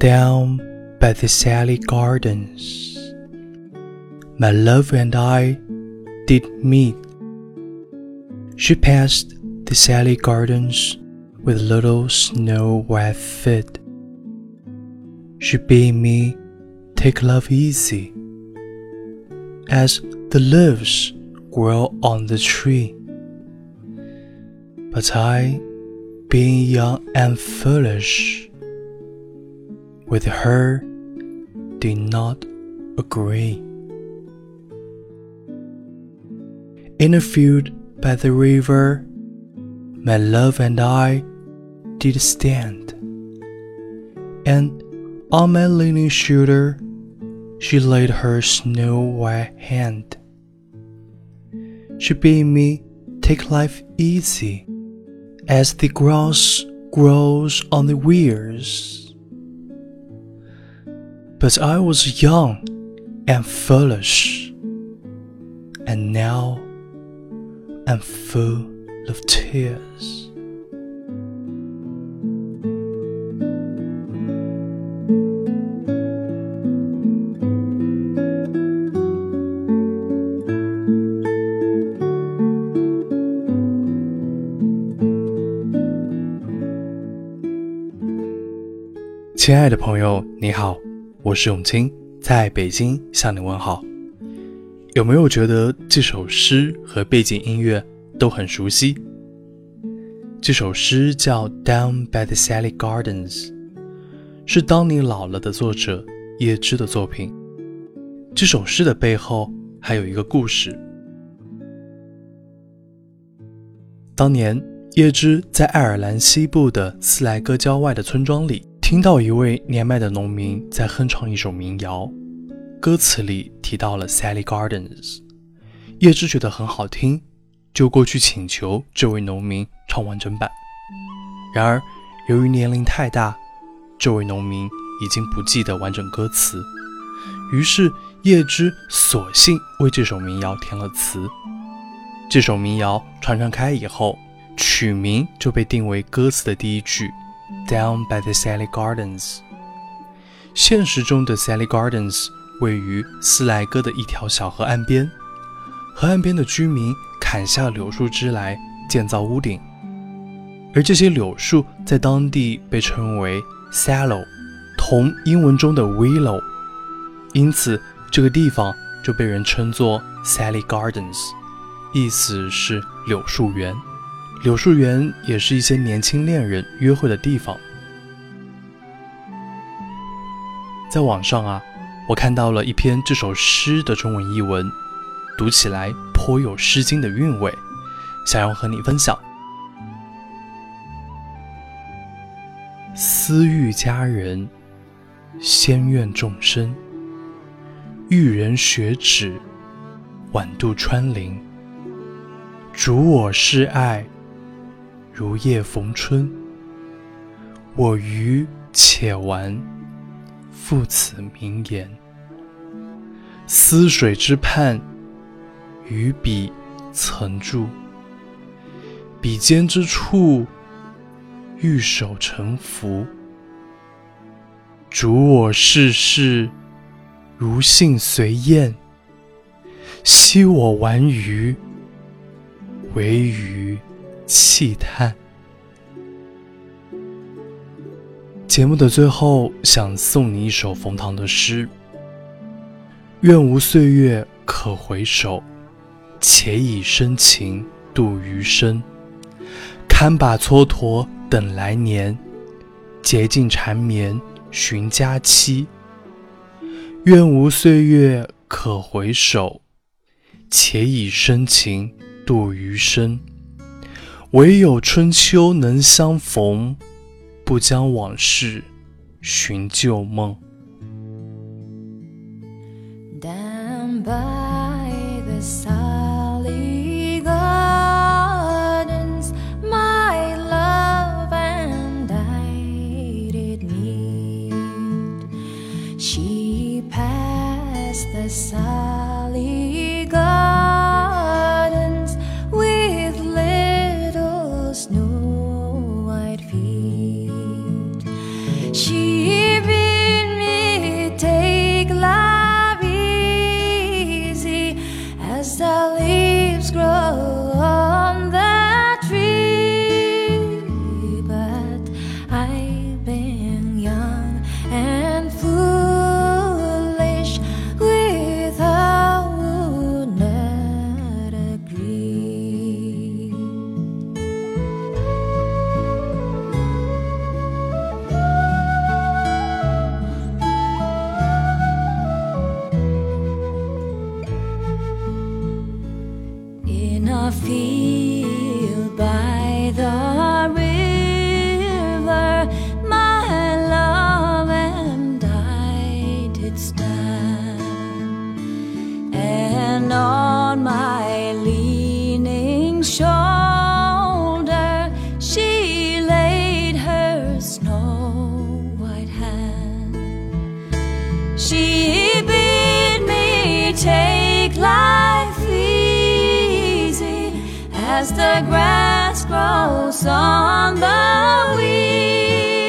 down by the Sally Gardens. My love and I did meet. She passed the Sally Gardens with little snow white feet. She bade me take love easy as the leaves grow on the tree. But I, being young and foolish, with her did not agree. In a field by the river, my love and I did stand, and on my leaning shoulder she laid her snow white hand. She bade me take life easy, as the grass grows on the weirs. But I was young and foolish, and now I'm full of tears. 亲爱的朋友，你好， 我是永清，在北京向你问好。有没有觉得这首诗和背景音乐都很熟悉？这首诗叫《Down by the Sally Gardens》，是《当你老了》的作者叶芝的作品。这首诗的背后还有一个故事。当年，叶芝在爱尔兰西部的斯莱戈郊外的村庄里。听到一位年迈的农民在哼唱一首民谣，歌词里提到了 Sally Gardens，叶芝觉得很好听，就过去请求这位农民唱完整版。然而，由于年龄太大，这位农民已经不记得完整歌词，于是叶芝索性为这首民谣填了词。这首民谣传唱开以后，曲名就被定为歌词的第一句。Down by the Sally Gardens。现实中的 Sally Gardens 位于斯莱戈的一条小河岸边，河岸边的居民砍下柳树枝来建造屋顶，而这些柳树在当地被称为 Sallow，同英文中的 Willow，因此这个地方就被人称作 Sally Gardens，意思是柳树园。柳树园也是一些年轻恋人约会的地方。在网上啊，我看到了一篇这首诗的中文译文，读起来颇有《诗经》的韵味，想要和你分享。思欲佳人，先愿众生。遇人学止，晚渡穿林。主我是爱。如夜逢春，我愚且玩，复此名言。思水之畔，于彼曾住。彼间之处，玉手成福。主我世事，如信随燕。昔我玩鱼，惟余。气叹。节目的最后，想送你一首冯唐的诗：愿无岁月可回首，且以深情度余生。堪把蹉跎等来年，竭尽缠绵寻佳期。愿无岁月可回首，且以深情度余生。唯有春秋能相逢，不将往事寻旧梦。she be field by the river, my love and I did stand, and on my leaning shoulder she laid her snow white hand. She bid me take life as the grass grows on the weed.